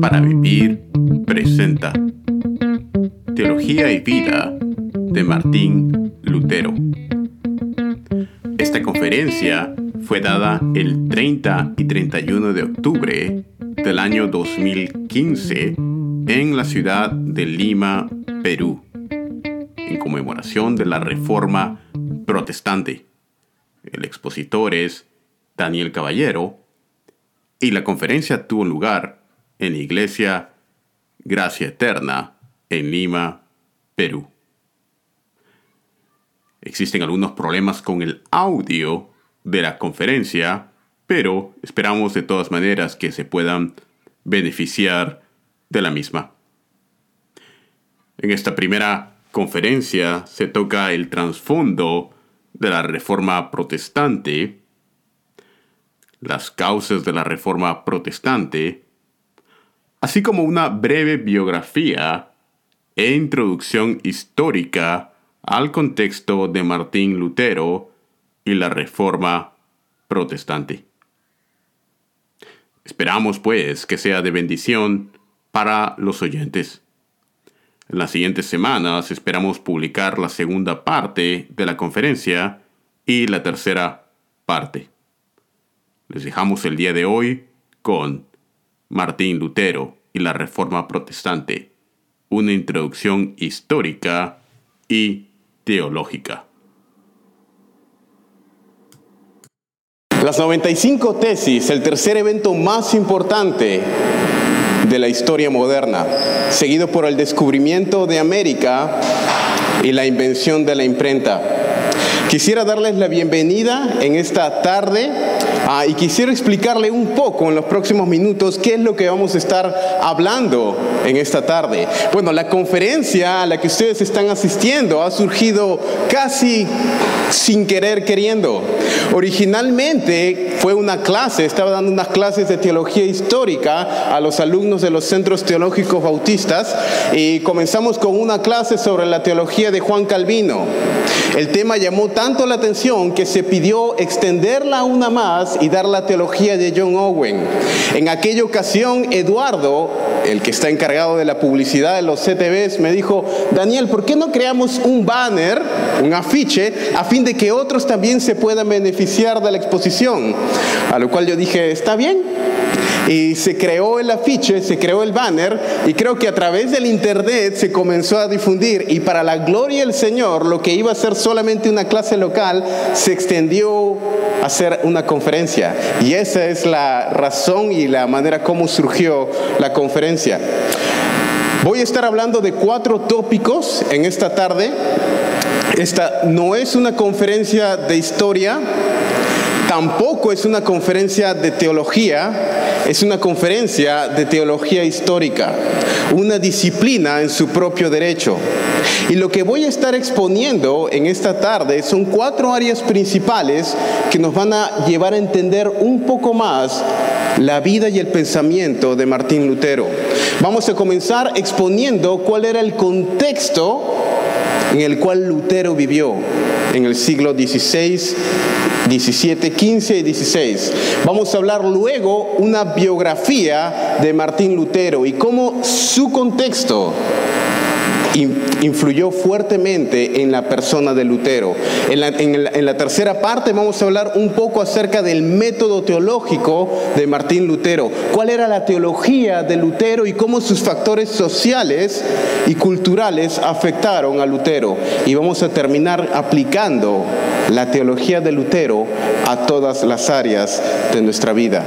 Para Vivir presenta Teología y Vida de Martín Lutero. Esta conferencia fue dada el 30 y 31 de octubre del año 2015 en la ciudad de Lima, Perú, en conmemoración de la Reforma Protestante. El expositor es Daniel Caballero y la conferencia tuvo lugar en iglesia Gracia Eterna en Lima, Perú. Existen algunos problemas con el audio de la conferencia, pero esperamos de todas maneras que se puedan beneficiar de la misma. En esta primera conferencia se toca el trasfondo de la reforma protestante las causas de la Reforma Protestante, así como una breve biografía e introducción histórica al contexto de Martín Lutero y la Reforma Protestante. Esperamos pues que sea de bendición para los oyentes. En las siguientes semanas esperamos publicar la segunda parte de la conferencia y la tercera parte. Les dejamos el día de hoy con Martín Lutero y la Reforma Protestante, una introducción histórica y teológica. Las 95 tesis, el tercer evento más importante de la historia moderna, seguido por el descubrimiento de América y la invención de la imprenta. Quisiera darles la bienvenida en esta tarde Ah, y quisiera explicarle un poco en los próximos minutos qué es lo que vamos a estar hablando en esta tarde. Bueno, la conferencia a la que ustedes están asistiendo ha surgido casi sin querer queriendo. Originalmente fue una clase, estaba dando unas clases de teología histórica a los alumnos de los centros teológicos bautistas y comenzamos con una clase sobre la teología de Juan Calvino. El tema llamó tanto la atención que se pidió extenderla una más y dar la teología de John Owen. En aquella ocasión, Eduardo, el que está encargado de la publicidad de los CTVs, me dijo, Daniel, ¿por qué no creamos un banner, un afiche, a fin de que otros también se puedan beneficiar de la exposición? A lo cual yo dije, está bien, y se creó el afiche, se creó el banner y creo que a través del internet se comenzó a difundir y para la gloria del Señor lo que iba a ser solamente una clase local se extendió a ser una conferencia y esa es la razón y la manera como surgió la conferencia. Voy a estar hablando de cuatro tópicos en esta tarde. Esta no es una conferencia de historia, tampoco es una conferencia de teología, es una conferencia de teología histórica, una disciplina en su propio derecho. Y lo que voy a estar exponiendo en esta tarde son cuatro áreas principales que nos van a llevar a entender un poco más la vida y el pensamiento de Martín Lutero. Vamos a comenzar exponiendo cuál era el contexto en el cual Lutero vivió en el siglo XVI 17, 15 y 16. Vamos a hablar luego una biografía de Martín Lutero y cómo su contexto influyó fuertemente en la persona de Lutero. En la, en, la, tercera parte vamos a hablar un poco acerca del método teológico de Martín Lutero. ¿Cuál era la teología de Lutero y cómo sus factores sociales y culturales afectaron a Lutero? Y vamos a terminar aplicando la teología de Lutero a todas las áreas de nuestra vida.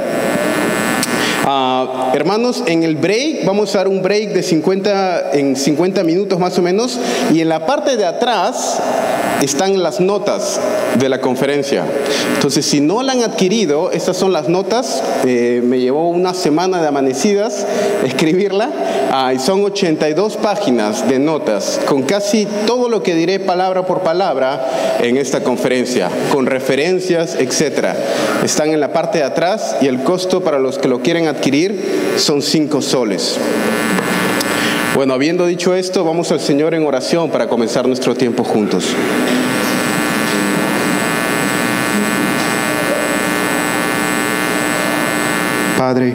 Ah, hermanos, en el break, vamos a dar un break de 50, en 50 minutos más o menos, y en la parte de atrás están las notas de la conferencia. Entonces, si no la han adquirido, estas son las notas. Eh, me llevó una semana de amanecidas escribirla. Ah, y son 82 páginas de notas con casi todo lo que diré palabra por palabra en esta conferencia, con referencias, etc. Están en la parte de atrás y el costo para los que lo quieren adquirir son 5 soles. Bueno, habiendo dicho esto, vamos al Señor en oración para comenzar nuestro tiempo juntos. Padre,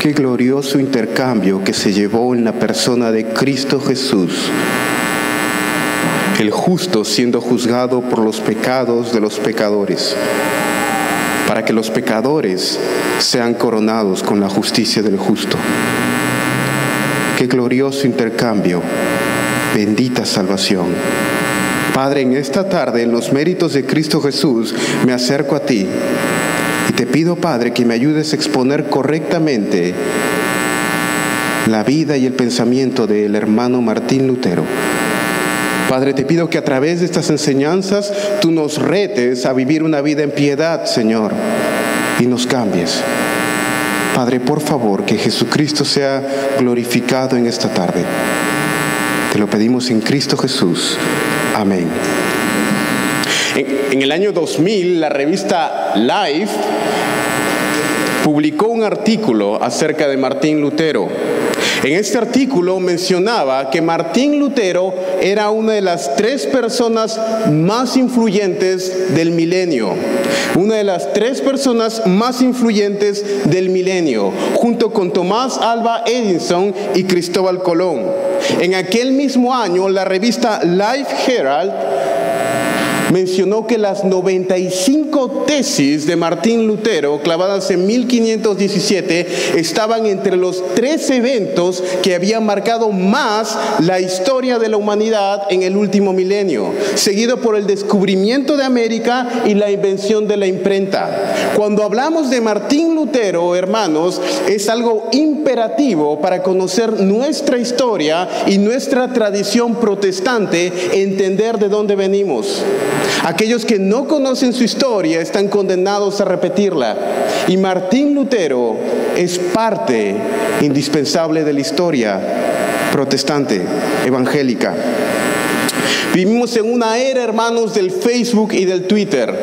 Qué glorioso intercambio que se llevó en la persona de Cristo Jesús el justo siendo juzgado por los pecados de los pecadores, para que los pecadores sean coronados con la justicia del justo. Qué glorioso intercambio, bendita salvación. Padre, en esta tarde, en los méritos de Cristo Jesús, me acerco a ti y te pido, Padre, que me ayudes a exponer correctamente la vida y el pensamiento del hermano Martín Lutero. Padre, te pido que a través de estas enseñanzas tú nos retes a vivir una vida en piedad, Señor, y nos cambies. Padre, por favor, que Jesucristo sea glorificado en esta tarde. Te lo pedimos en Cristo Jesús. Amén. En, el año 2000, la revista Life publicó un artículo acerca de Martín Lutero. En este artículo mencionaba que Martín Lutero era una de las tres personas más influyentes del milenio. Una de las tres personas más influyentes del milenio, junto con Tomás Alba Edison y Cristóbal Colón. En aquel mismo año, la revista Life Herald mencionó que las 95 tesis de Martín Lutero, clavadas en 1517, estaban entre los tres eventos que habían marcado más la historia de la humanidad en el último milenio, seguido por el descubrimiento de América y la invención de la imprenta. Cuando hablamos de Martín Lutero, hermanos, es algo imperativo para conocer nuestra historia y nuestra tradición protestante, entender de dónde venimos. Aquellos que no conocen su historia están condenados a repetirla. Y Martín Lutero es parte indispensable de la historia protestante, evangélica. Vivimos en una era, hermanos, del Facebook y del Twitter,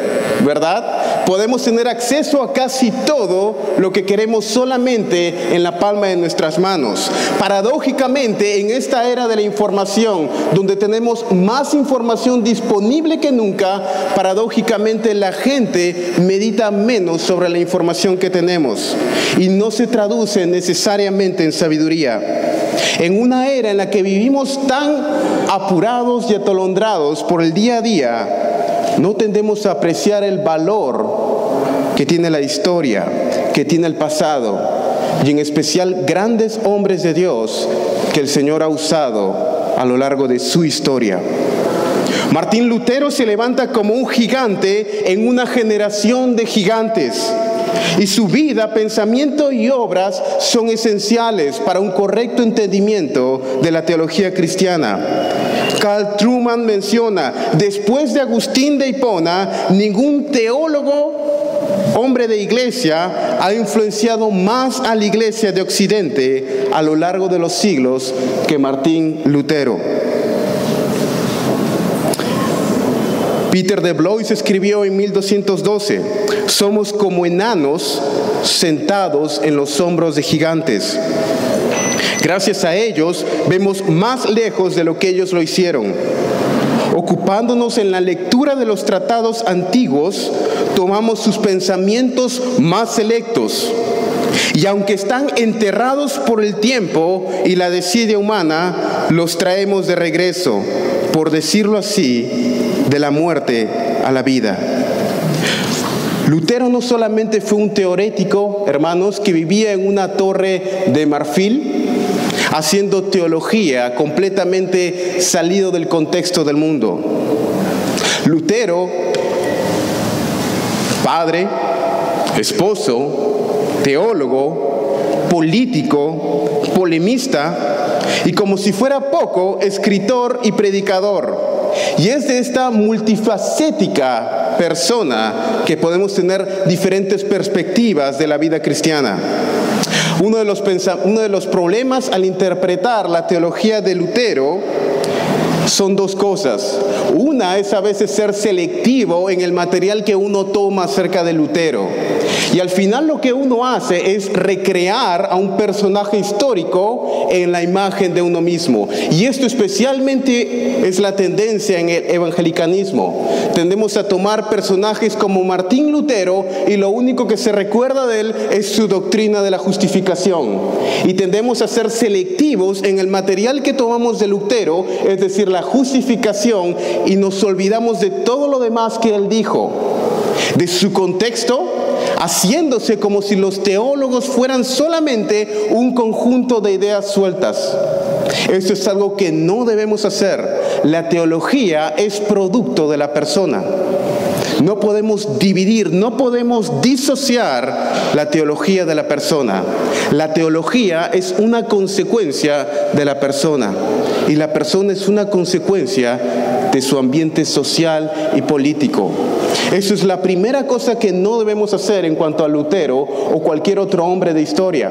¿verdad? Podemos tener acceso a casi todo lo que queremos solamente en la palma de nuestras manos. Paradójicamente, en esta era de la información, donde tenemos más información disponible que nunca, paradójicamente la gente medita menos sobre la información que tenemos y no se traduce necesariamente en sabiduría. En una era en la que vivimos tan apurados y atolondrados por el día a día, no tendemos a apreciar el valor que tiene la historia, que tiene el pasado, y en especial grandes hombres de Dios que el Señor ha usado a lo largo de su historia. Martín Lutero se levanta como un gigante en una generación de gigantes. Y su vida, pensamiento y obras son esenciales para un correcto entendimiento de la teología cristiana. Carl Truman menciona, después de Agustín de Hipona, ningún teólogo hombre de iglesia, ha influenciado más a la iglesia de Occidente a lo largo de los siglos que Martín Lutero. Peter de Blois escribió en 1212, somos como enanos sentados en los hombros de gigantes. Gracias a ellos vemos más lejos de lo que ellos lo hicieron. Ocupándonos en la lectura de los tratados antiguos, tomamos sus pensamientos más selectos. Y aunque están enterrados por el tiempo y la desidia humana, los traemos de regreso, por decirlo así, de la muerte a la vida. Lutero no solamente fue un teorético, hermanos, que vivía en una torre de marfil, haciendo teología completamente salido del contexto del mundo. Lutero, padre, esposo, teólogo, político, polemista y como si fuera poco, escritor y predicador. Y es de esta multifacética persona que podemos tener diferentes perspectivas de la vida cristiana. Uno de, los uno de los problemas al interpretar la teología de Lutero son dos cosas. Una es a veces ser selectivo en el material que uno toma acerca de Lutero. Y al final lo que uno hace es recrear a un personaje histórico en la imagen de uno mismo. Y esto especialmente es la tendencia en el evangelicanismo. Tendemos a tomar personajes como Martín Lutero y lo único que se recuerda de él es su doctrina de la justificación. Y tendemos a ser selectivos en el material que tomamos de Lutero, es decir, la justificación, y nos olvidamos de todo lo demás que él dijo, de su contexto, haciéndose como si los teólogos fueran solamente un conjunto de ideas sueltas. Esto es algo que no debemos hacer. La teología es producto de la persona. No podemos dividir, no podemos disociar la teología de la persona. La teología es una consecuencia de la persona y la persona es una consecuencia de su ambiente social y político. Eso es la primera cosa que no debemos hacer en cuanto a Lutero o cualquier otro hombre de historia.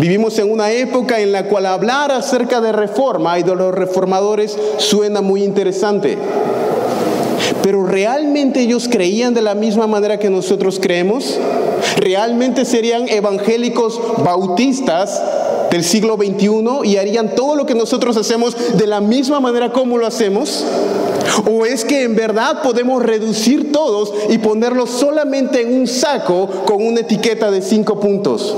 Vivimos en una época en la cual hablar acerca de reforma y de los reformadores suena muy interesante. Pero ¿realmente ellos creían de la misma manera que nosotros creemos? ¿Realmente serían evangélicos bautistas del siglo XXI y harían todo lo que nosotros hacemos de la misma manera como lo hacemos? ¿O es que en verdad podemos reducir todos y ponerlos solamente en un saco con una etiqueta de cinco puntos?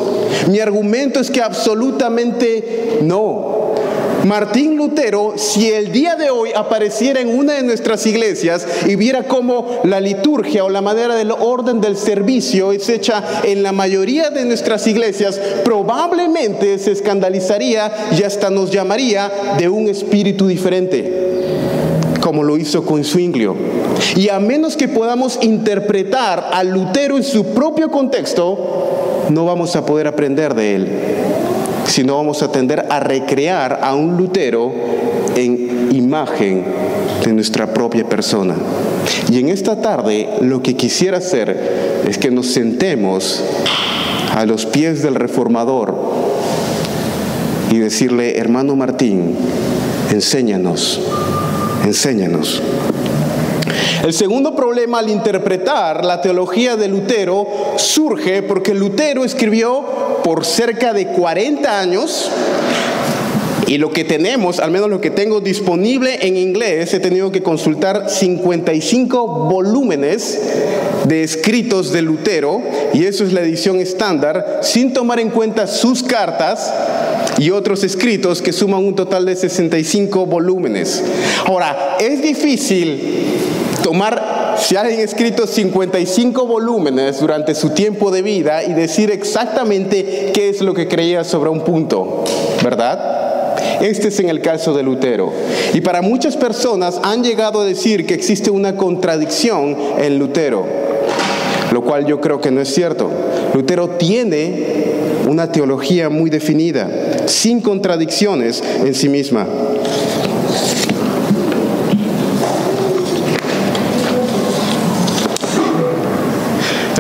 Mi argumento es que absolutamente no. Martín Lutero, si el día de hoy apareciera en una de nuestras iglesias y viera cómo la liturgia o la manera del orden del servicio es hecha en la mayoría de nuestras iglesias, probablemente se escandalizaría y hasta nos llamaría de un espíritu diferente como lo hizo con Zwinglio. Y a menos que podamos interpretar a Lutero en su propio contexto, no vamos a poder aprender de él sino vamos a tender a recrear a un Lutero en imagen de nuestra propia persona. Y en esta tarde lo que quisiera hacer es que nos sentemos a los pies del reformador y decirle, hermano Martín, enséñanos, enséñanos. El segundo problema al interpretar la teología de Lutero surge porque Lutero escribió por cerca de 40 años y lo que tenemos, al menos lo que tengo disponible en inglés, he tenido que consultar 55 volúmenes de escritos de Lutero, y eso es la edición estándar, sin tomar en cuenta sus cartas y otros escritos que suman un total de 65 volúmenes. Ahora, es difícil tomar, si alguien ha escrito 55 volúmenes durante su tiempo de vida y decir exactamente qué es lo que creía sobre un punto, ¿verdad? Este es en el caso de Lutero. Y para muchas personas han llegado a decir que existe una contradicción en Lutero, lo cual yo creo que no es cierto. Lutero tiene una teología muy definida, sin contradicciones en sí misma.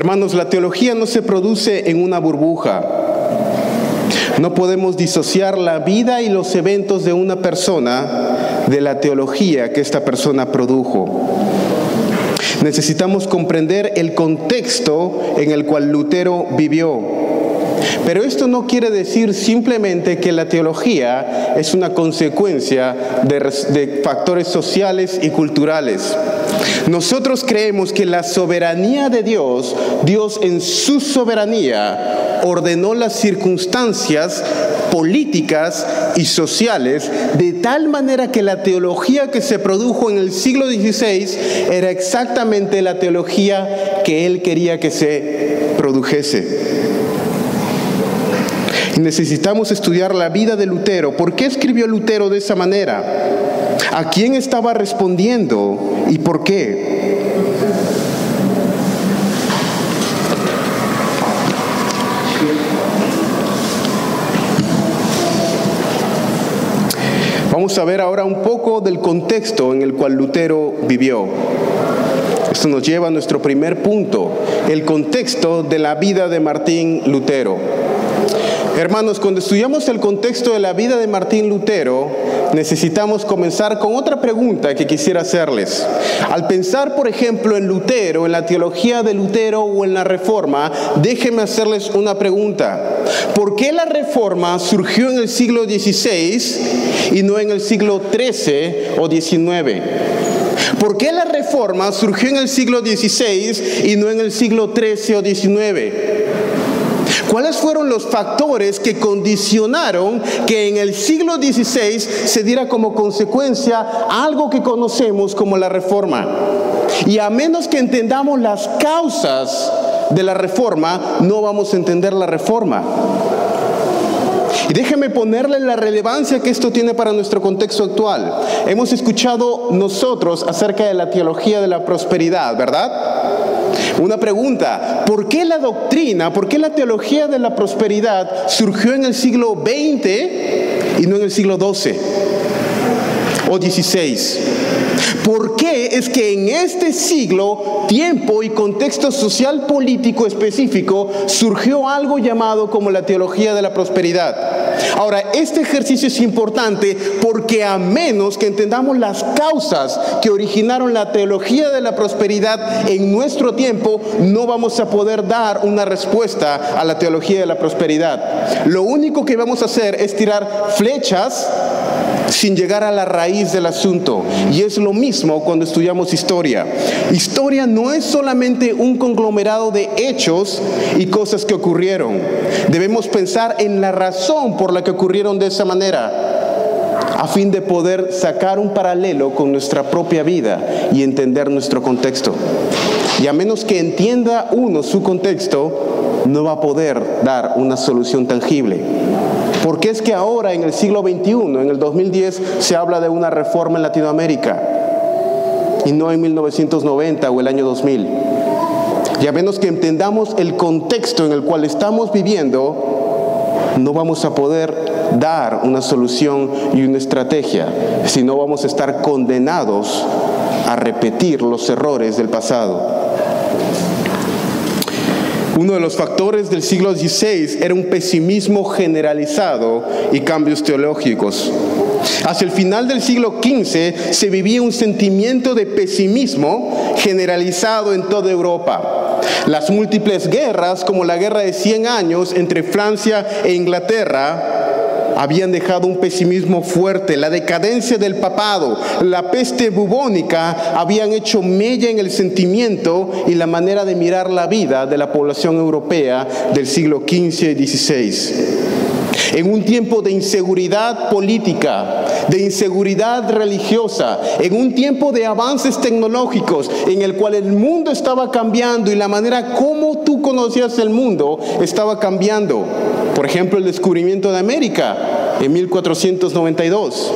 Hermanos, la teología no se produce en una burbuja. No podemos disociar la vida y los eventos de una persona de la teología que esta persona produjo. Necesitamos comprender el contexto en el cual Lutero vivió. Pero esto no quiere decir simplemente que la teología es una consecuencia de, factores sociales y culturales. Nosotros creemos que la soberanía de Dios, Dios en su soberanía ordenó las circunstancias políticas y sociales de tal manera que la teología que se produjo en el siglo XVI era exactamente la teología que él quería que se produjese. Necesitamos estudiar la vida de Lutero. ¿Por qué escribió Lutero de esa manera? ¿A quién estaba respondiendo y por qué? Vamos a ver ahora un poco del contexto en el cual Lutero vivió. Esto nos lleva a nuestro primer punto, el contexto de la vida de Martín Lutero. Hermanos, cuando estudiamos el contexto de la vida de Martín Lutero, necesitamos comenzar con otra pregunta que quisiera hacerles. Al pensar, por ejemplo, en Lutero, en la teología de Lutero o en la reforma, déjenme hacerles una pregunta. ¿Por qué la reforma surgió en el siglo XVI y no en el siglo XIII o XIX? ¿Por qué la reforma surgió en el siglo XVI y no en el siglo XIII o XIX? ¿Cuáles fueron los factores que condicionaron que en el siglo XVI se diera como consecuencia algo que conocemos como la reforma? Y a menos que entendamos las causas de la reforma, no vamos a entender la reforma. Y déjeme ponerle la relevancia que esto tiene para nuestro contexto actual. Hemos escuchado nosotros acerca de la teología de la prosperidad, ¿verdad? Una pregunta, ¿por qué la doctrina, por qué la teología de la prosperidad surgió en el siglo XX y no en el siglo XII o XVI? ¿Por qué es que en este siglo, tiempo y contexto social político específico surgió algo llamado como la teología de la prosperidad? Ahora, este ejercicio es importante porque a menos que entendamos las causas que originaron la teología de la prosperidad en nuestro tiempo, no vamos a poder dar una respuesta a la teología de la prosperidad. Lo único que vamos a hacer es tirar flechas sin llegar a la raíz del asunto. Y es lo mismo cuando estudiamos historia. Historia no es solamente un conglomerado de hechos y cosas que ocurrieron. Debemos pensar en la razón por la que ocurrieron de esa manera a fin de poder sacar un paralelo con nuestra propia vida y entender nuestro contexto. Y a menos que entienda uno su contexto, no va a poder dar una solución tangible. Porque es que ahora en el siglo XXI, en el 2010, se habla de una reforma en Latinoamérica y no en 1990 o el año 2000. Y a menos que entendamos el contexto en el cual estamos viviendo, no vamos a poder dar una solución y una estrategia, sino vamos a estar condenados a repetir los errores del pasado. Uno de los factores del siglo XVI era un pesimismo generalizado y cambios teológicos. Hacia el final del siglo XV se vivía un sentimiento de pesimismo generalizado en toda Europa. Las múltiples guerras, como la guerra de 100 años entre Francia e Inglaterra, habían dejado un pesimismo fuerte, la decadencia del papado, la peste bubónica habían hecho mella en el sentimiento y la manera de mirar la vida de la población europea del siglo XV y XVI en un tiempo de inseguridad política, de inseguridad religiosa, en un tiempo de avances tecnológicos en el cual el mundo estaba cambiando y la manera como tú conocías el mundo estaba cambiando. Por ejemplo, el descubrimiento de América en 1492.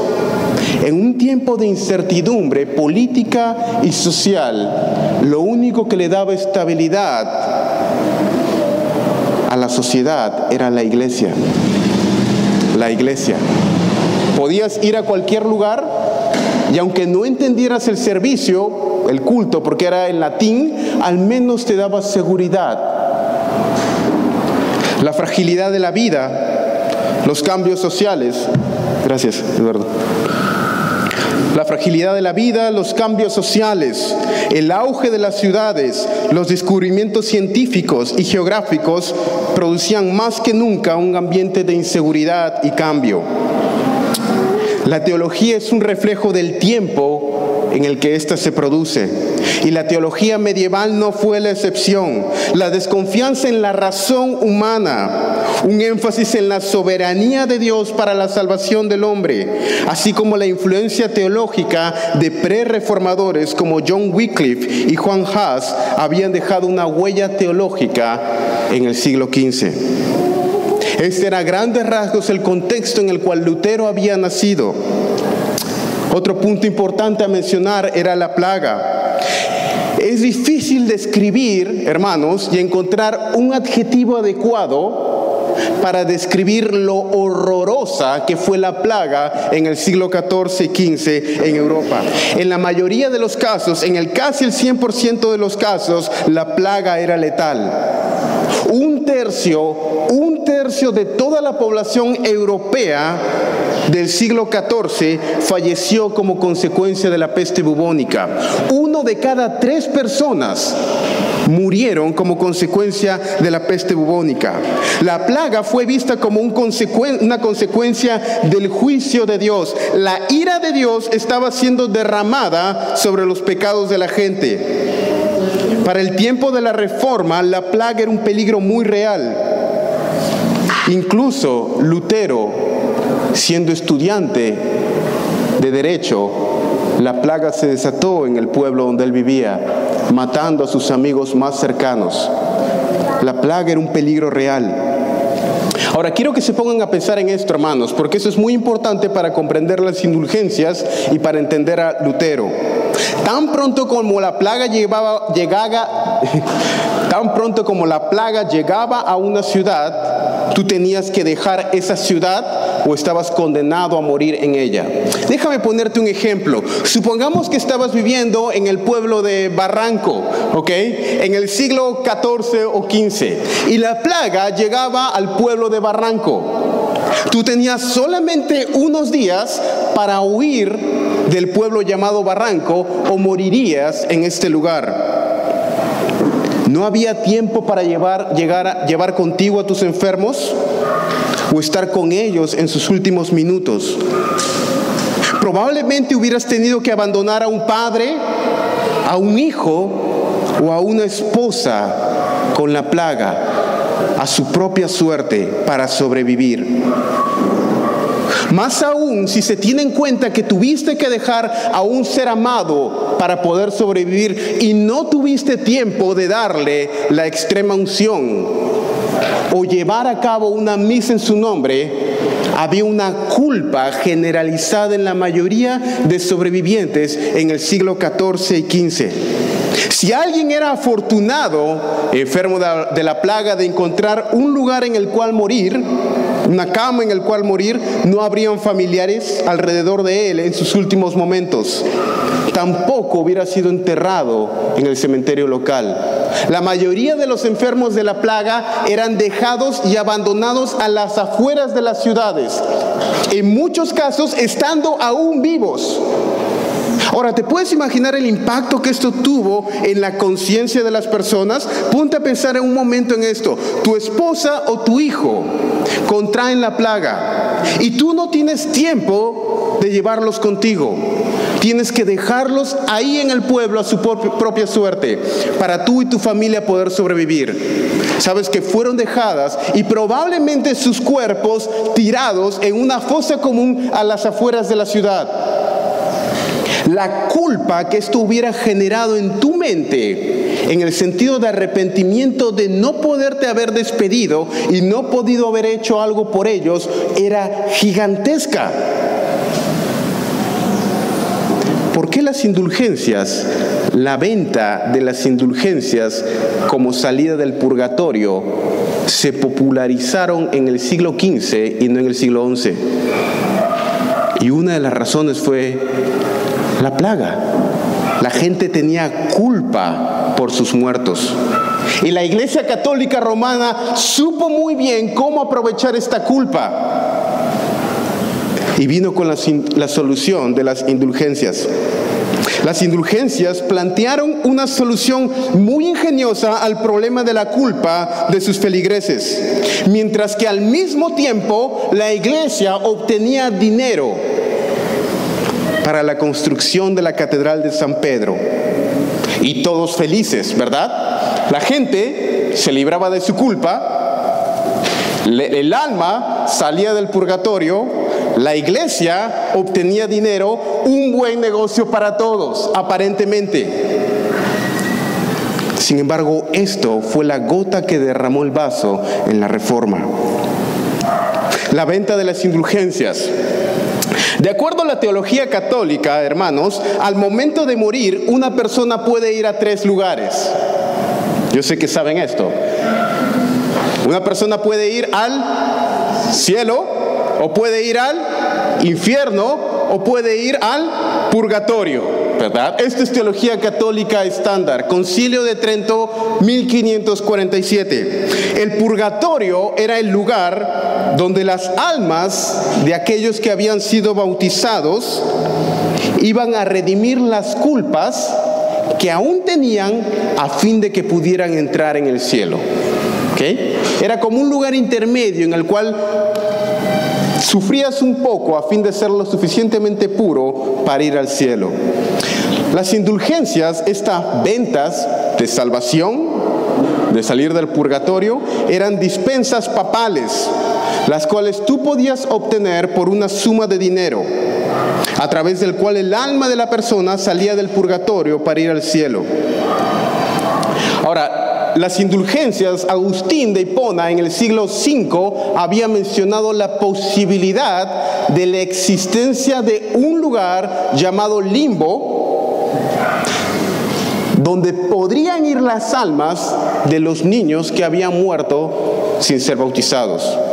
En un tiempo de incertidumbre política y social, lo único que le daba estabilidad a la sociedad era la iglesia. La iglesia. Podías ir a cualquier lugar y aunque no entendieras el servicio, el culto, porque era en latín, al menos te daba seguridad la fragilidad de la vida, los cambios sociales. Gracias, Eduardo. La fragilidad de la vida, los cambios sociales, el auge de las ciudades, los descubrimientos científicos y geográficos producían más que nunca un ambiente de inseguridad y cambio. La teología es un reflejo del tiempo en el que ésta se produce. Y la teología medieval no fue la excepción. La desconfianza en la razón humana, un énfasis en la soberanía de Dios para la salvación del hombre, así como la influencia teológica de pre-reformadores como John Wycliffe y Juan Haas habían dejado una huella teológica en el siglo XV. Este era a grandes rasgos el contexto en el cual Lutero había nacido. Otro punto importante a mencionar era la plaga. Es difícil describir, hermanos, y encontrar un adjetivo adecuado para describir lo horrorosa que fue la plaga en el siglo XIV y XV en Europa. En la mayoría de los casos, en el casi el 100% de los casos, la plaga era letal. Un tercio, un tercio de toda la población europea del siglo XIV falleció como consecuencia de la peste bubónica. Uno de cada tres personas murieron como consecuencia de la peste bubónica. La plaga fue vista como un una consecuencia del juicio de Dios. La ira de Dios estaba siendo derramada sobre los pecados de la gente. Para el tiempo de la reforma, la plaga era un peligro muy real. Incluso Lutero, siendo estudiante de derecho, la plaga se desató en el pueblo donde él vivía matando a sus amigos más cercanos. La plaga era un peligro real. Ahora, quiero que se pongan a pensar en esto, hermanos, porque eso es muy importante para comprender las indulgencias y para entender a Lutero. Tan pronto como la plaga llegaba, tan pronto como la plaga llegaba a una ciudad, tú tenías que dejar esa ciudad o estabas condenado a morir en ella. Déjame ponerte un ejemplo. Supongamos que estabas viviendo en el pueblo de Barranco, ¿ok? En el siglo XIV o XV. Y la plaga llegaba al pueblo de Barranco. Tú tenías solamente unos días para huir del pueblo llamado Barranco o morirías en este lugar. ¿No había tiempo para llevar, llegar a, llevar contigo a tus enfermos? o estar con ellos en sus últimos minutos. Probablemente hubieras tenido que abandonar a un padre, a un hijo o a una esposa con la plaga, a su propia suerte para sobrevivir. Más aún si se tiene en cuenta que tuviste que dejar a un ser amado para poder sobrevivir y no tuviste tiempo de darle la extrema unción o llevar a cabo una misa en su nombre, había una culpa generalizada en la mayoría de sobrevivientes en el siglo XIV y XV. Si alguien era afortunado, enfermo de la plaga, de encontrar un lugar en el cual morir, una cama en el cual morir, no habrían familiares alrededor de él en sus últimos momentos. Tampoco hubiera sido enterrado en el cementerio local. La mayoría de los enfermos de la plaga eran dejados y abandonados a las afueras de las ciudades, en muchos casos estando aún vivos. Ahora, ¿te puedes imaginar el impacto que esto tuvo en la conciencia de las personas? Ponte a pensar en un momento en esto. Tu esposa o tu hijo contraen la plaga y tú no tienes tiempo de llevarlos contigo. Tienes que dejarlos ahí en el pueblo a su propia suerte para tú y tu familia poder sobrevivir. Sabes que fueron dejadas y probablemente sus cuerpos tirados en una fosa común a las afueras de la ciudad. La culpa que esto hubiera generado en tu mente, en el sentido de arrepentimiento de no poderte haber despedido y no podido haber hecho algo por ellos, era gigantesca. ¿Por qué las indulgencias, la venta de las indulgencias como salida del purgatorio, se popularizaron en el siglo XV y no en el siglo XI? Y una de las razones fue la plaga. La gente tenía culpa por sus muertos. Y la Iglesia Católica Romana supo muy bien cómo aprovechar esta culpa y vino con la, solución de las indulgencias. Las indulgencias plantearon una solución muy ingeniosa al problema de la culpa de sus feligreses, mientras que al mismo tiempo la iglesia obtenía dinero para la construcción de la Catedral de San Pedro. Y todos felices, ¿verdad? La gente se libraba de su culpa, el alma salía del purgatorio la iglesia obtenía dinero, un buen negocio para todos, aparentemente. Sin embargo, esto fue la gota que derramó el vaso en la reforma. La venta de las indulgencias. De acuerdo a la teología católica, hermanos, al momento de morir una persona puede ir a tres lugares. Yo sé que saben esto. Una persona puede ir al cielo, o puede ir al infierno o puede ir al purgatorio, ¿verdad? Esto es teología católica estándar, Concilio de Trento 1547. El purgatorio era el lugar donde las almas de aquellos que habían sido bautizados iban a redimir las culpas que aún tenían a fin de que pudieran entrar en el cielo. Era como un lugar intermedio en el cual sufrías un poco a fin de ser lo suficientemente puro para ir al cielo. Las indulgencias, estas ventas de salvación, de salir del purgatorio, eran dispensas papales, las cuales tú podías obtener por una suma de dinero, a través del cual el alma de la persona salía del purgatorio para ir al cielo. Ahora, las indulgencias, Agustín de Hipona en el siglo V había mencionado la posibilidad de la existencia de un lugar llamado limbo, donde podrían ir las almas de los niños que habían muerto sin ser bautizados.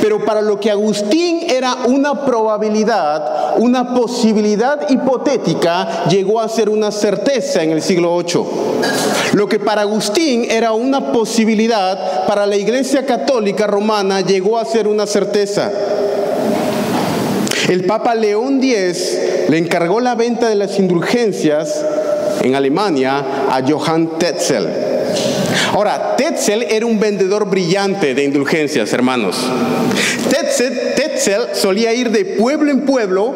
Pero para lo que Agustín era una probabilidad, una posibilidad hipotética, llegó a ser una certeza en el siglo VIII. Lo que para Agustín era una posibilidad, para la Iglesia Católica Romana llegó a ser una certeza. El Papa León X le encargó la venta de las indulgencias en Alemania a Johann Tetzel. Ahora, Tetzel era un vendedor brillante de indulgencias, hermanos. Tetzel, solía ir de pueblo en pueblo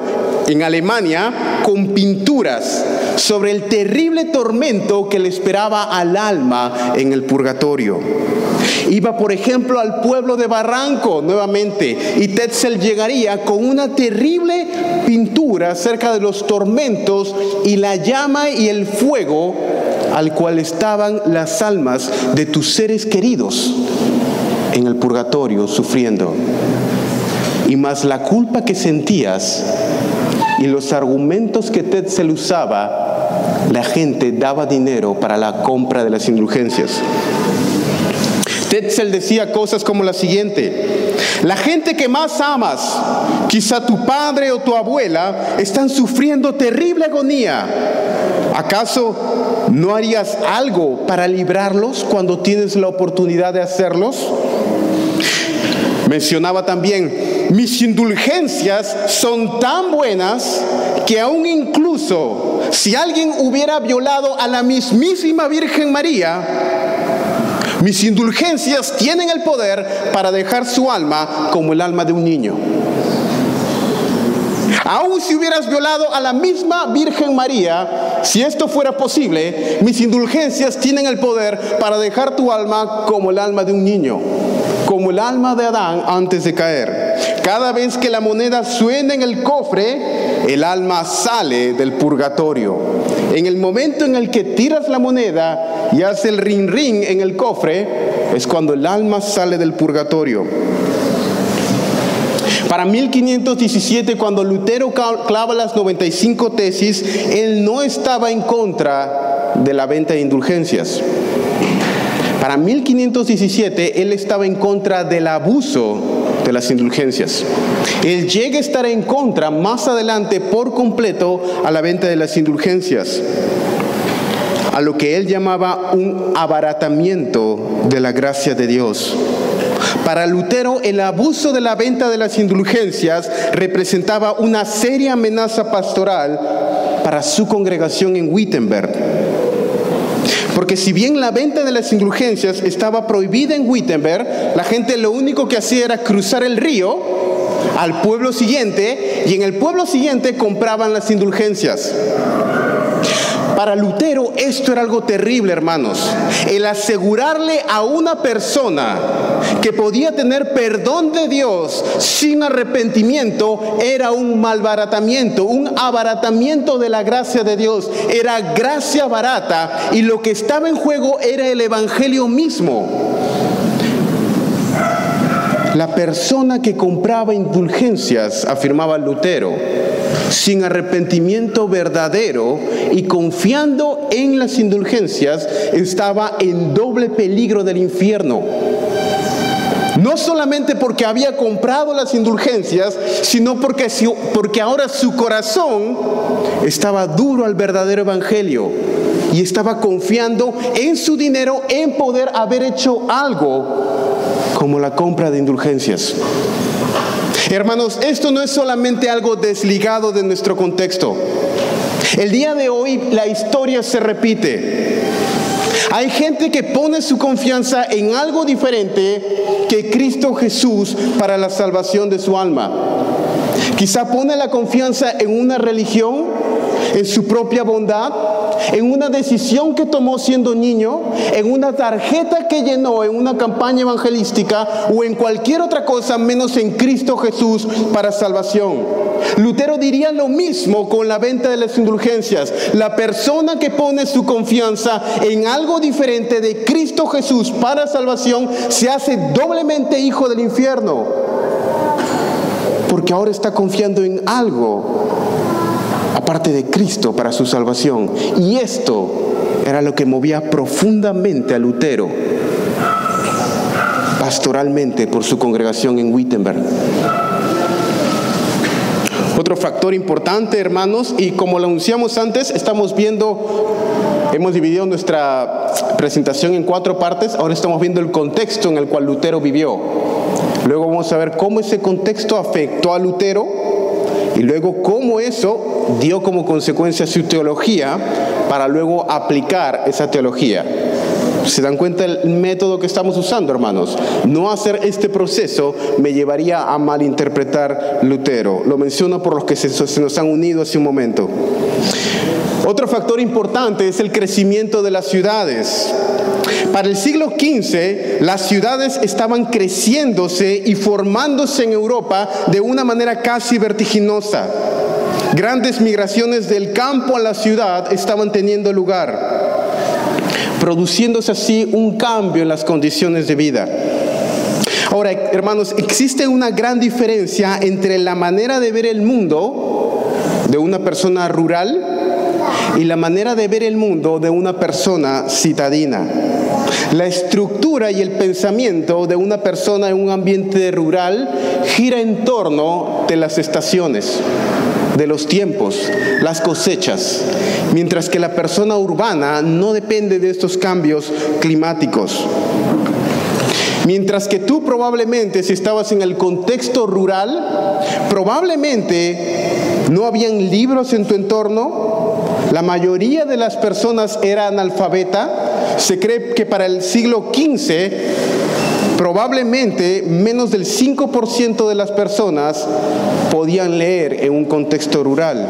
en Alemania con pinturas sobre el terrible tormento que le esperaba al alma en el purgatorio. Iba, por ejemplo, al pueblo de Barranco nuevamente y Tetzel llegaría con una terrible pintura acerca de los tormentos y la llama y el fuego al cual estaban las almas de tus seres queridos en el purgatorio sufriendo. Y más la culpa que sentías y los argumentos que Tetzel usaba, la gente daba dinero para la compra de las indulgencias. Tetzel decía cosas como la siguiente, la gente que más amas, quizá tu padre o tu abuela, están sufriendo terrible agonía. ¿Acaso no harías algo para librarlos cuando tienes la oportunidad de hacerlos? Mencionaba también, mis indulgencias son tan buenas que aún incluso si alguien hubiera violado a la mismísima Virgen María, mis indulgencias tienen el poder para dejar su alma como el alma de un niño. Aún si hubieras violado a la misma Virgen María, si esto fuera posible, mis indulgencias tienen el poder para dejar tu alma como el alma de un niño, como el alma de Adán antes de caer. Cada vez que la moneda suena en el cofre, el alma sale del purgatorio. En el momento en el que tiras la moneda y hace el ring ring en el cofre, es cuando el alma sale del purgatorio. Para 1517, cuando Lutero clava las 95 tesis, él no estaba en contra de la venta de indulgencias. Para 1517, él estaba en contra del abuso de las indulgencias. Él llega a estar en contra más adelante por completo a la venta de las indulgencias, a lo que él llamaba un abaratamiento de la gracia de Dios. Para Lutero, el abuso de la venta de las indulgencias representaba una seria amenaza pastoral para su congregación en Wittenberg. Porque si bien la venta de las indulgencias estaba prohibida en Wittenberg, la gente lo único que hacía era cruzar el río al pueblo siguiente y en el pueblo siguiente compraban las indulgencias. Para Lutero esto era algo terrible, hermanos. El asegurarle a una persona que podía tener perdón de Dios sin arrepentimiento era un malbaratamiento, un abaratamiento de la gracia de Dios. Era gracia barata y lo que estaba en juego era el Evangelio mismo. La persona que compraba indulgencias, afirmaba Lutero, sin arrepentimiento verdadero y confiando en las indulgencias, estaba en doble peligro del infierno. No solamente porque había comprado las indulgencias, sino porque, porque ahora su corazón estaba duro al verdadero evangelio y estaba confiando en su dinero en poder haber hecho algo como la compra de indulgencias. Hermanos, esto no es solamente algo desligado de nuestro contexto. El día de hoy la historia se repite. Hay gente que pone su confianza en algo diferente que Cristo Jesús para la salvación de su alma. Quizá pone la confianza en una religión, en su propia bondad, en una decisión que tomó siendo niño, en una tarjeta que llenó en una campaña evangelística o en cualquier otra cosa menos en Cristo Jesús para salvación. Lutero diría lo mismo con la venta de las indulgencias. La persona que pone su confianza en algo diferente de Cristo Jesús para salvación se hace doblemente hijo del infierno. Porque ahora está confiando en algo aparte de Cristo para su salvación. Y esto era lo que movía profundamente a Lutero pastoralmente por su congregación en Wittenberg. Otro factor importante, hermanos, y como lo anunciamos antes, estamos viendo, hemos dividido nuestra presentación en cuatro partes, ahora estamos viendo el contexto en el cual Lutero vivió. Luego vamos a ver cómo ese contexto afectó a Lutero y luego cómo eso dio como consecuencia su teología para luego aplicar esa teología. ¿Se dan cuenta del método que estamos usando, hermanos? No hacer este proceso me llevaría a malinterpretar Lutero. Lo menciono por los que se, se nos han unido hace un momento. Otro factor importante es el crecimiento de las ciudades. Para el siglo XV, las ciudades estaban creciéndose y formándose en Europa de una manera casi vertiginosa. Grandes migraciones del campo a la ciudad estaban teniendo lugar produciéndose así un cambio en las condiciones de vida. Ahora, hermanos, existe una gran diferencia entre la manera de ver el mundo de una persona rural y la manera de ver el mundo de una persona citadina. La estructura y el pensamiento de una persona en un ambiente rural gira en torno de las estaciones de los tiempos, las cosechas, mientras que la persona urbana no depende de estos cambios climáticos. Mientras que tú probablemente, si estabas en el contexto rural, probablemente no habían libros en tu entorno, la mayoría de las personas era analfabeta, se cree que para el siglo XV probablemente menos del 5% de las personas podían leer en un contexto rural.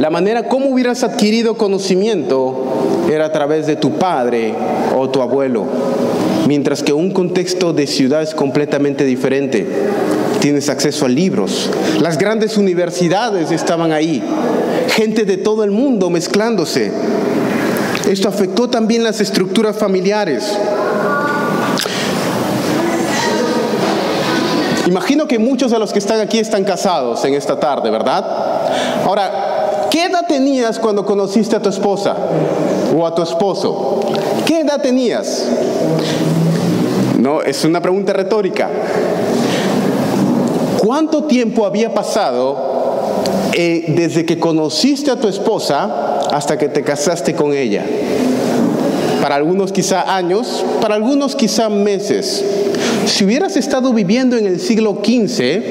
La manera como hubieras adquirido conocimiento era a través de tu padre o tu abuelo, mientras que un contexto de ciudad es completamente diferente. Tienes acceso a libros. Las grandes universidades estaban ahí. Gente de todo el mundo mezclándose. Esto afectó también las estructuras familiares. Imagino que muchos de los que están aquí están casados en esta tarde, ¿verdad? Ahora, ¿qué edad tenías cuando conociste a tu esposa o a tu esposo? ¿Qué edad tenías? No, es una pregunta retórica. ¿Cuánto tiempo había pasado eh, desde que conociste a tu esposa hasta que te casaste con ella? Para algunos quizá años, para algunos quizá meses. Si hubieras estado viviendo en el siglo XV,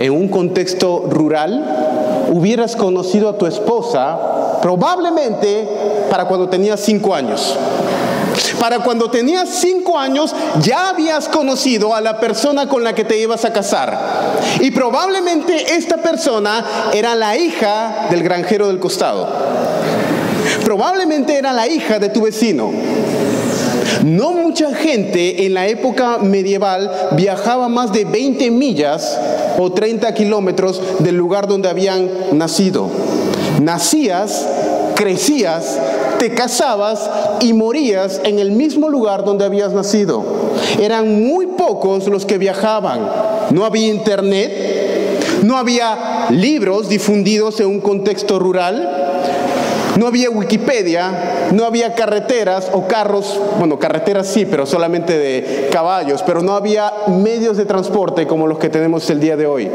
en un contexto rural, hubieras conocido a tu esposa probablemente para cuando tenías cinco años. Para cuando tenías cinco años ya habías conocido a la persona con la que te ibas a casar. Y probablemente esta persona era la hija del granjero del costado. Probablemente era la hija de tu vecino. No mucha gente en la época medieval viajaba más de 20 millas o 30 kilómetros del lugar donde habían nacido. Nacías, crecías, te casabas y morías en el mismo lugar donde habías nacido. Eran muy pocos los que viajaban. No había internet, no había libros difundidos en un contexto rural, No había Wikipedia, no había carreteras o carros, bueno, carreteras sí, pero solamente de caballos, pero no había medios de transporte como los que tenemos el día de hoy.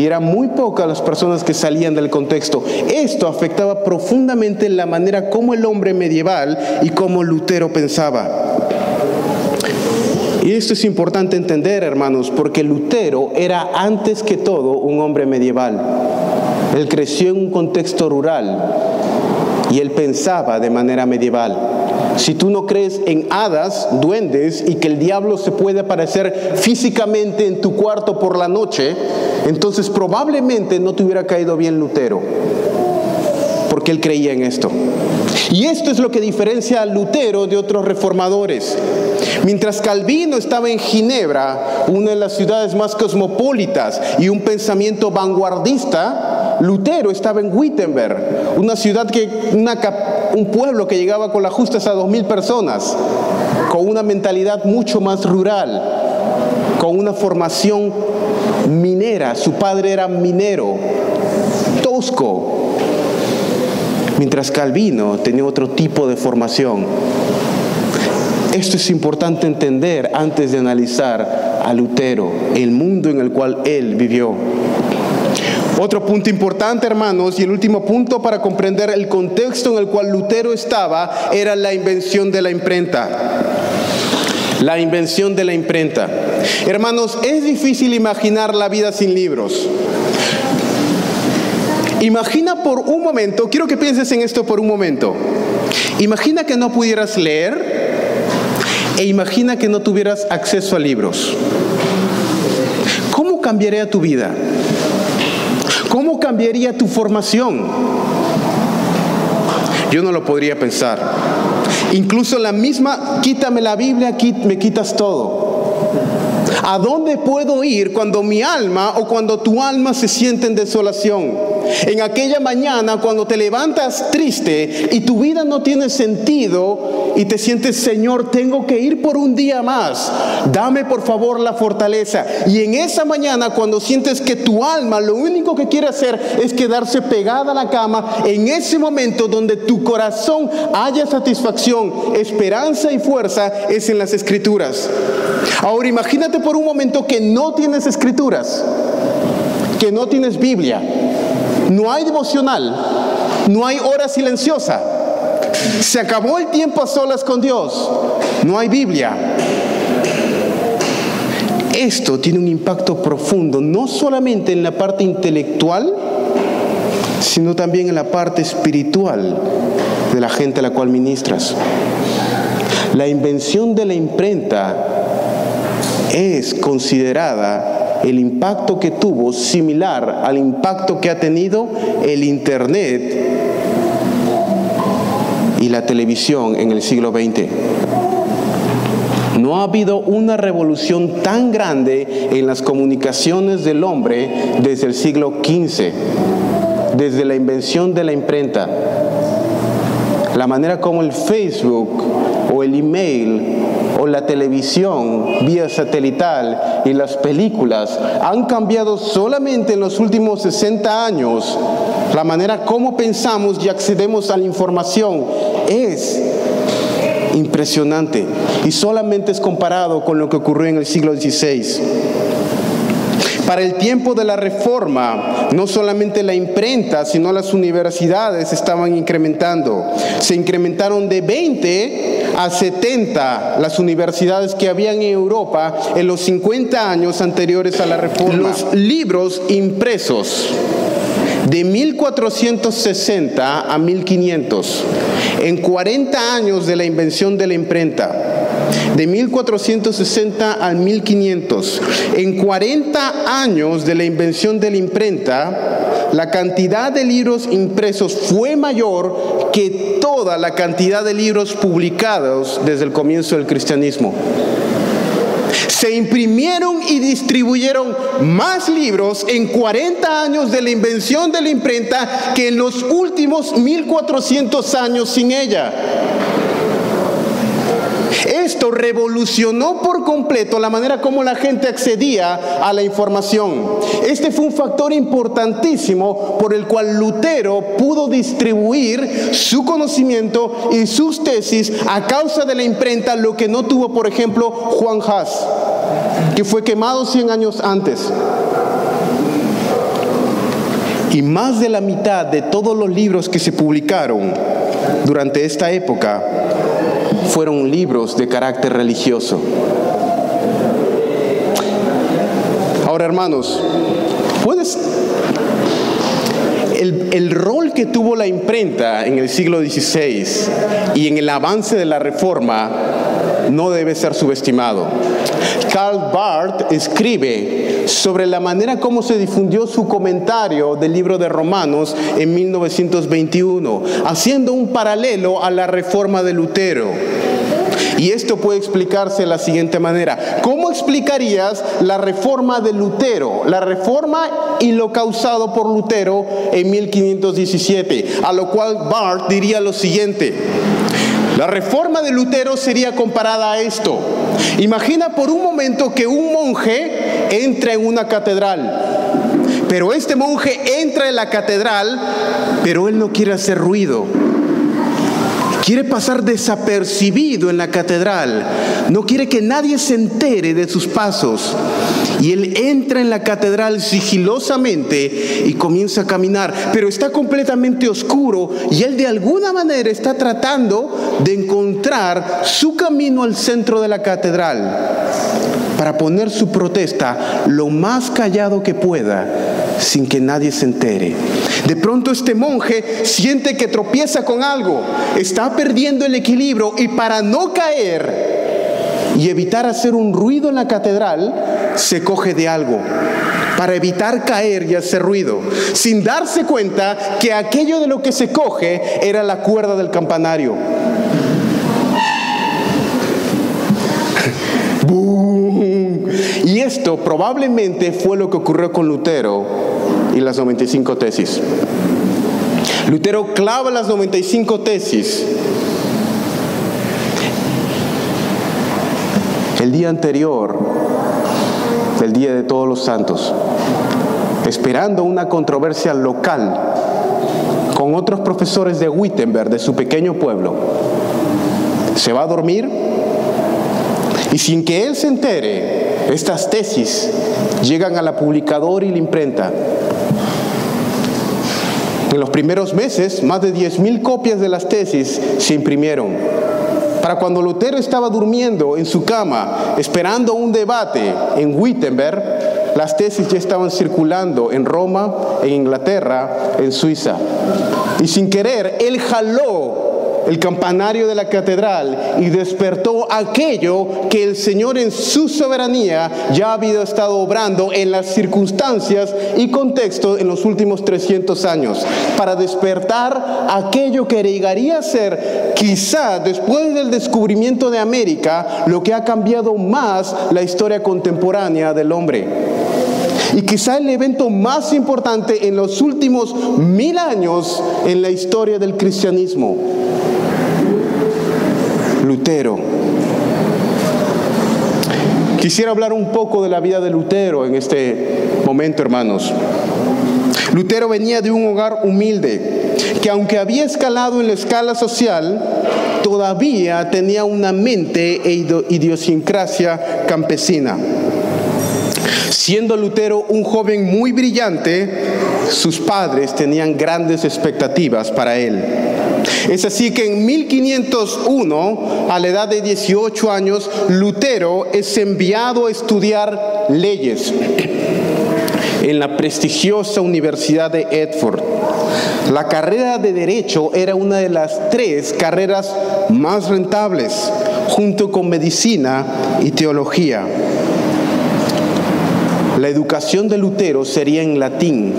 Y eran muy pocas las personas que salían del contexto. Esto afectaba profundamente la manera como el hombre medieval y como Lutero pensaba. Y esto es importante entender, hermanos, porque Lutero era antes que todo un hombre medieval. Él creció en un contexto rural y él pensaba de manera medieval. Si tú no crees en hadas, duendes y que el diablo se puede aparecer físicamente en tu cuarto por la noche, entonces probablemente no te hubiera caído bien Lutero, porque él creía en esto. Y esto es lo que diferencia a Lutero de otros reformadores. Mientras Calvino estaba en Ginebra, una de las ciudades más cosmopolitas y un pensamiento vanguardista, Lutero estaba en Wittenberg, una ciudad que, un pueblo que llegaba con las justas a dos mil personas, con una mentalidad mucho más rural, con una formación minera. Su padre era minero, tosco, mientras Calvino tenía otro tipo de formación. Esto es importante entender antes de analizar a Lutero, el mundo en el cual él vivió. Otro punto importante, hermanos, y el último punto para comprender el contexto en el cual Lutero estaba era la invención de la imprenta. La invención de la imprenta. Hermanos, es difícil imaginar la vida sin libros. Imagina por un momento, quiero que pienses en esto por un momento. Imagina que no pudieras leer e imagina que no tuvieras acceso a libros. ¿Cómo cambiaría tu vida? ¿Cómo cambiaría tu formación? Yo no lo podría pensar. Incluso la misma, quítame la Biblia, me quitas todo. ¿A dónde puedo ir cuando mi alma o cuando tu alma se siente en desolación? En aquella mañana cuando te levantas triste y tu vida no tiene sentido y te sientes, Señor, tengo que ir por un día más. Dame por favor la fortaleza. Y en esa mañana cuando sientes que tu alma lo único que quiere hacer es quedarse pegada a la cama, en ese momento donde tu corazón haya satisfacción, esperanza y fuerza es en las escrituras. Ahora imagínate por un momento que no tienes escrituras, que no tienes Biblia no hay devocional, no hay hora silenciosa. Se acabó el tiempo a solas con Dios, no hay Biblia. Esto tiene un impacto profundo, no solamente en la parte intelectual, sino también en la parte espiritual de la gente a la cual ministras. La invención de la imprenta es considerada el impacto que tuvo similar al impacto que ha tenido el Internet y la televisión en el siglo XX. No ha habido una revolución tan grande en las comunicaciones del hombre desde el siglo XV, desde la invención de la imprenta. La manera como el Facebook o el email o la televisión vía satelital y las películas han cambiado solamente en los últimos 60 años la manera como pensamos y accedemos a la información es impresionante y solamente es comparado con lo que ocurrió en el siglo XVI. Para el tiempo de la reforma, no solamente la imprenta, sino las universidades estaban incrementando. Se incrementaron de 20 a 70 las universidades que habían en Europa en los 50 años anteriores a la reforma. Los libros impresos de 1460 a 1500, en 40 años de la invención de la imprenta de 1460 al 1500. En 40 años de la invención de la imprenta, la cantidad de libros impresos fue mayor que toda la cantidad de libros publicados desde el comienzo del cristianismo. Se imprimieron y distribuyeron más libros en 40 años de la invención de la imprenta que en los últimos 1400 años sin ella. Esto revolucionó por completo la manera como la gente accedía a la información. Este fue un factor importantísimo por el cual Lutero pudo distribuir su conocimiento y sus tesis a causa de la imprenta, lo que no tuvo, por ejemplo, Juan Haas, que fue quemado 100 años antes. Y más de la mitad de todos los libros que se publicaron durante esta época fueron libros de carácter religioso. Ahora, hermanos, ¿puedes el, el, rol que tuvo la imprenta en el siglo XVI y en el avance de la reforma no debe ser subestimado. Karl Barth escribe sobre la manera como se difundió su comentario del libro de Romanos en 1921, haciendo un paralelo a la reforma de Lutero. Y esto puede explicarse de la siguiente manera. ¿Cómo explicarías la reforma de Lutero? La reforma y lo causado por Lutero en 1517. A lo cual Barth diría lo siguiente. La reforma de Lutero sería comparada a esto. Imagina por un momento que un monje entra en una catedral, pero este monje entra en la catedral, pero él no quiere hacer ruido. Quiere pasar desapercibido en la catedral. No quiere que nadie se entere de sus pasos. Y él entra en la catedral sigilosamente y comienza a caminar, pero está completamente oscuro y él de alguna manera está tratando de encontrar su camino al centro de la catedral para poner su protesta lo más callado que pueda sin que nadie se entere. De pronto este monje siente que tropieza con algo, está perdiendo el equilibrio y para no caer y evitar hacer un ruido en la catedral, se coge de algo para evitar caer y hacer ruido, sin darse cuenta que aquello de lo que se coge era la cuerda del campanario. Y esto probablemente fue lo que ocurrió con Lutero y las 95 tesis. Lutero clava las 95 tesis el día anterior del Día de Todos los Santos, esperando una controversia local con otros profesores de Wittenberg, de su pequeño pueblo. Se va a dormir y sin que él se entere, estas tesis llegan a la publicadora y la imprenta. En los primeros meses, más de 10.000 copias de las tesis se imprimieron. Para cuando Lutero estaba durmiendo en su cama, esperando un debate en Wittenberg, las tesis ya estaban circulando en Roma, en Inglaterra, en Suiza. Y sin querer, él jaló el campanario de la catedral y despertó aquello que el Señor en su soberanía ya había estado obrando en las circunstancias y contexto en los últimos 300 años, para despertar aquello que llegaría a ser quizá después del descubrimiento de América lo que ha cambiado más la historia contemporánea del hombre. Y quizá el evento más importante en los últimos mil años en la historia del cristianismo. Lutero. Quisiera hablar un poco de la vida de Lutero en este momento, hermanos. Lutero venía de un hogar humilde, que aunque había escalado en la escala social, todavía tenía una mente e idiosincrasia campesina. Siendo Lutero un joven muy brillante, sus padres tenían grandes expectativas para él. Es así que en 1501, a la edad de 18 años, Lutero es enviado a estudiar leyes en la prestigiosa Universidad de Edford. La carrera de Derecho era una de las tres carreras más rentables, junto con Medicina y Teología. La educación de Lutero sería en latín,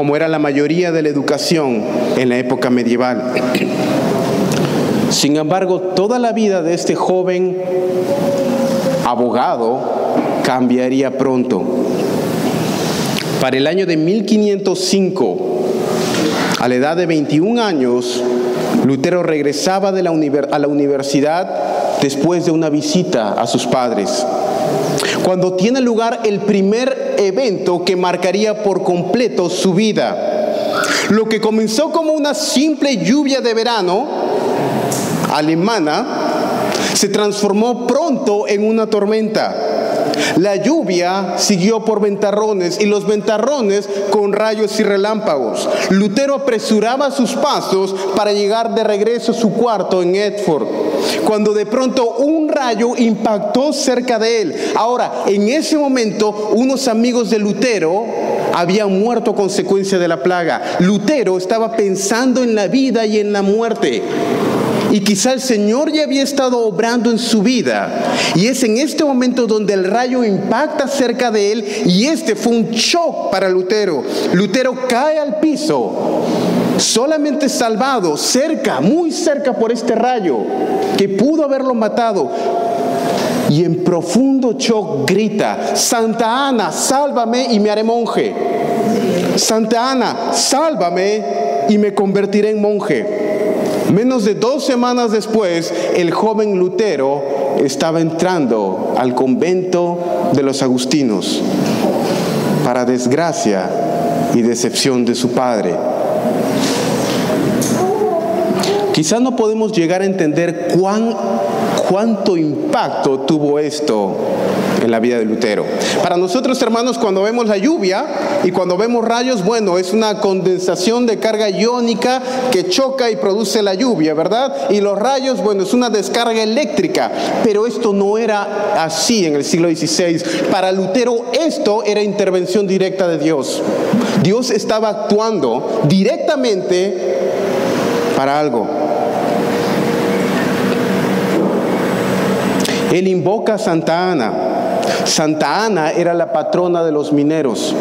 como era la mayoría de la educación en la época medieval. Sin embargo, toda la vida de este joven abogado cambiaría pronto. Para el año de 1505, a la edad de 21 años, Lutero regresaba de la a la universidad después de una visita a sus padres. Cuando tiene lugar el primer evento que marcaría por completo su vida. Lo que comenzó como una simple lluvia de verano alemana se transformó pronto en una tormenta. La lluvia siguió por ventarrones y los ventarrones con rayos y relámpagos. Lutero apresuraba sus pasos para llegar de regreso a su cuarto en Edford, cuando de pronto un rayo impactó cerca de él. Ahora, en ese momento, unos amigos de Lutero habían muerto a consecuencia de la plaga. Lutero estaba pensando en la vida y en la muerte. Y quizá el Señor ya había estado obrando en su vida. Y es en este momento donde el rayo impacta cerca de él y este fue un shock para Lutero. Lutero cae al piso, solamente salvado, cerca, muy cerca por este rayo, que pudo haberlo matado. Y en profundo shock grita, Santa Ana, sálvame y me haré monje. Santa Ana, sálvame y me convertiré en monje. Menos de dos semanas después, el joven Lutero estaba entrando al convento de los agustinos, para desgracia y decepción de su padre. Quizás no podemos llegar a entender cuán, cuánto impacto tuvo esto en la vida de Lutero. Para nosotros, hermanos, cuando vemos la lluvia y cuando vemos rayos, bueno, es una condensación de carga iónica que choca y produce la lluvia, ¿verdad? Y los rayos, bueno, es una descarga eléctrica, pero esto no era así en el siglo XVI. Para Lutero esto era intervención directa de Dios. Dios estaba actuando directamente para algo. Él invoca a Santa Ana. Santa Ana era la patrona de los mineros.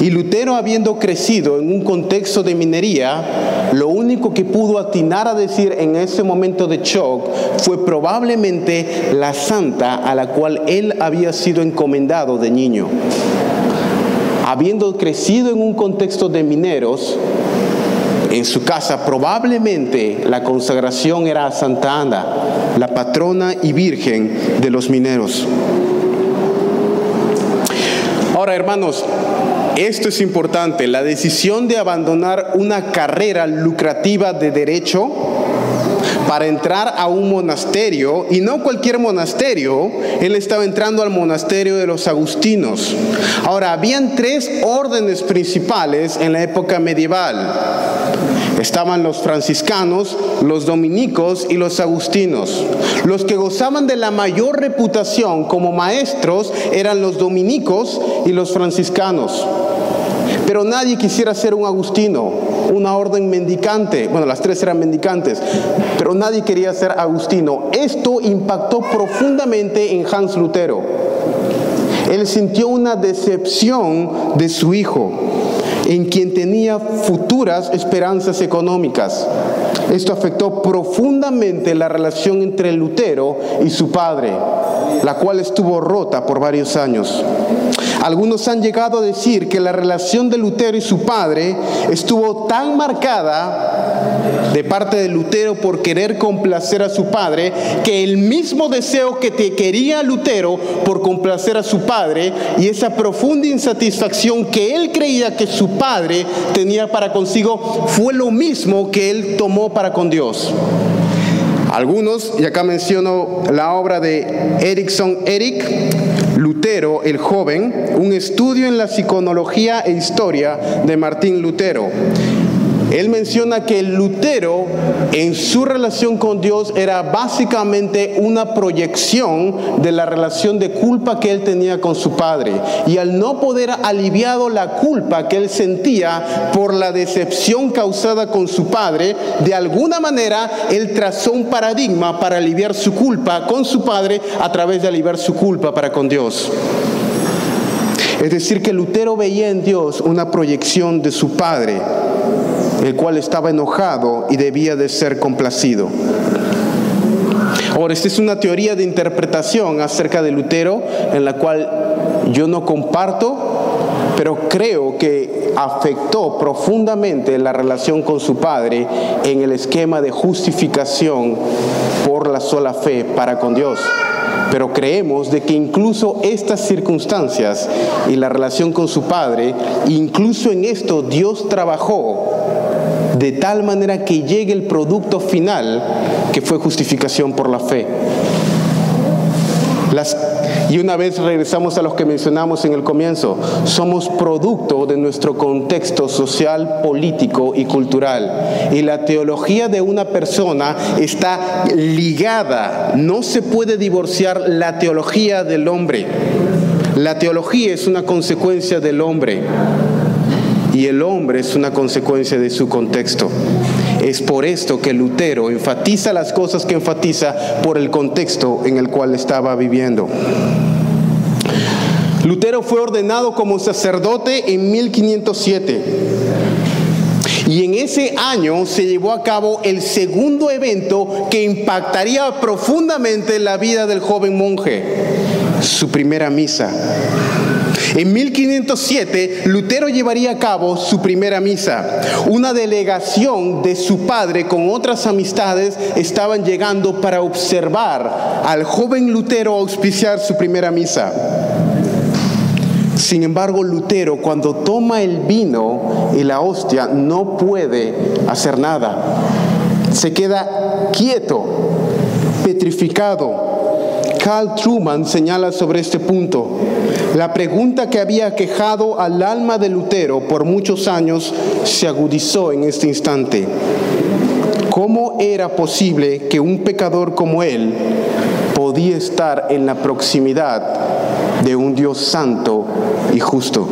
Y Lutero, habiendo crecido en un contexto de minería, lo único que pudo atinar a decir en ese momento de shock fue probablemente la santa a la cual él había sido encomendado de niño. Habiendo crecido en un contexto de mineros, en su casa probablemente la consagración era a Santa Ana, la patrona y virgen de los mineros. Ahora, hermanos, esto es importante, la decisión de abandonar una carrera lucrativa de derecho para entrar a un monasterio, y no cualquier monasterio, él estaba entrando al monasterio de los agustinos. Ahora, habían tres órdenes principales en la época medieval. Estaban los franciscanos, los dominicos y los agustinos. Los que gozaban de la mayor reputación como maestros eran los dominicos y los franciscanos. Pero nadie quisiera ser un agustino, una orden mendicante. Bueno, las tres eran mendicantes, pero nadie quería ser agustino. Esto impactó profundamente en Hans Lutero. Él sintió una decepción de su hijo en quien tenía futuras esperanzas económicas. Esto afectó profundamente la relación entre Lutero y su padre, la cual estuvo rota por varios años. Algunos han llegado a decir que la relación de Lutero y su padre estuvo tan marcada de parte de Lutero por querer complacer a su padre, que el mismo deseo que te quería Lutero por complacer a su padre y esa profunda insatisfacción que él creía que su padre tenía para consigo fue lo mismo que él tomó para con Dios. Algunos, y acá menciono la obra de Erickson Eric, Lutero el joven, un estudio en la psicología e historia de Martín Lutero. Él menciona que Lutero en su relación con Dios era básicamente una proyección de la relación de culpa que él tenía con su padre. Y al no poder aliviado la culpa que él sentía por la decepción causada con su padre, de alguna manera él trazó un paradigma para aliviar su culpa con su padre a través de aliviar su culpa para con Dios. Es decir, que Lutero veía en Dios una proyección de su padre el cual estaba enojado y debía de ser complacido. Ahora, esta es una teoría de interpretación acerca de Lutero, en la cual yo no comparto, pero creo que afectó profundamente la relación con su padre en el esquema de justificación por la sola fe para con Dios. Pero creemos de que incluso estas circunstancias y la relación con su padre, incluso en esto Dios trabajó de tal manera que llegue el producto final que fue justificación por la fe. y una vez regresamos a los que mencionamos en el comienzo, somos producto de nuestro contexto social, político y cultural. Y la teología de una persona está ligada, no se puede divorciar la teología del hombre. La teología es una consecuencia del hombre y el hombre es una consecuencia de su contexto. Es por esto que Lutero enfatiza las cosas que enfatiza por el contexto en el cual estaba viviendo. Lutero fue ordenado como sacerdote en 1507. Y en ese año se llevó a cabo el segundo evento que impactaría profundamente la vida del joven monje, su primera misa. En 1507, Lutero llevaría a cabo su primera misa. Una delegación de su padre con otras amistades estaban llegando para observar al joven Lutero auspiciar su primera misa. Sin embargo, Lutero cuando toma el vino y la hostia no puede hacer nada. Se queda quieto, petrificado. Carl Truman señala sobre este punto. La pregunta que había quejado al alma de Lutero por muchos años se agudizó en este instante. ¿Cómo era posible que un pecador como él podía estar en la proximidad de un Dios santo y justo?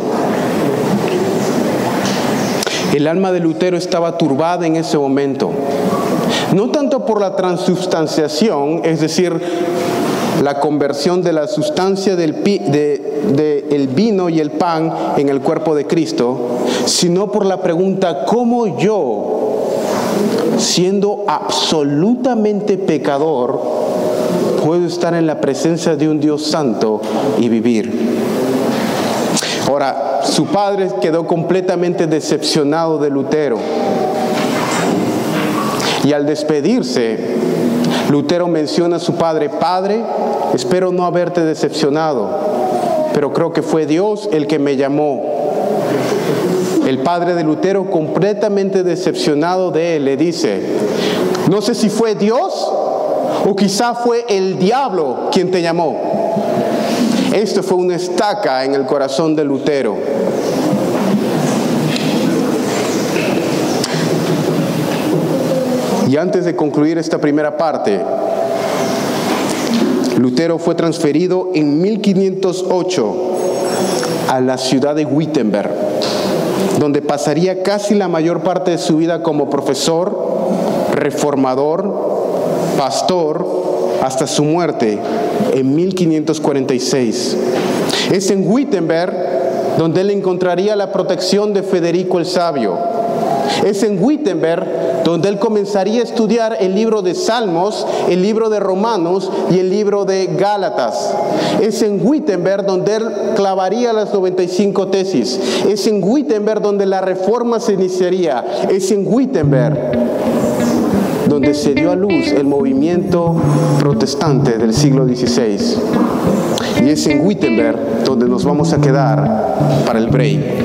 El alma de Lutero estaba turbada en ese momento, no tanto por la transubstanciación, es decir, la conversión de la sustancia del de, vino y el pan en el cuerpo de Cristo, sino por la pregunta, ¿cómo yo, siendo absolutamente pecador, puedo estar en la presencia de un Dios santo y vivir? Ahora, su padre quedó completamente decepcionado de Lutero. Y al despedirse, Lutero menciona a su padre, Padre, espero no haberte decepcionado, pero creo que fue Dios el que me llamó. El padre de Lutero, completamente decepcionado de él, le dice, no sé si fue Dios o quizá fue el diablo quien te llamó. Esto fue una estaca en el corazón de Lutero. Y antes de concluir esta primera parte, Lutero fue transferido en 1508 a la ciudad de Wittenberg, donde pasaría casi la mayor parte de su vida como profesor, reformador, pastor, hasta su muerte en 1546. Es en Wittenberg donde él encontraría la protección de Federico el Sabio. Es en Wittenberg donde él comenzaría a estudiar el libro de Salmos, el libro de Romanos y el libro de Gálatas. Es en Wittenberg donde él clavaría las 95 tesis. Es en Wittenberg donde la reforma se iniciaría. Es en Wittenberg donde se dio a luz el movimiento protestante del siglo XVI. Y es en Wittenberg donde nos vamos a quedar para el break.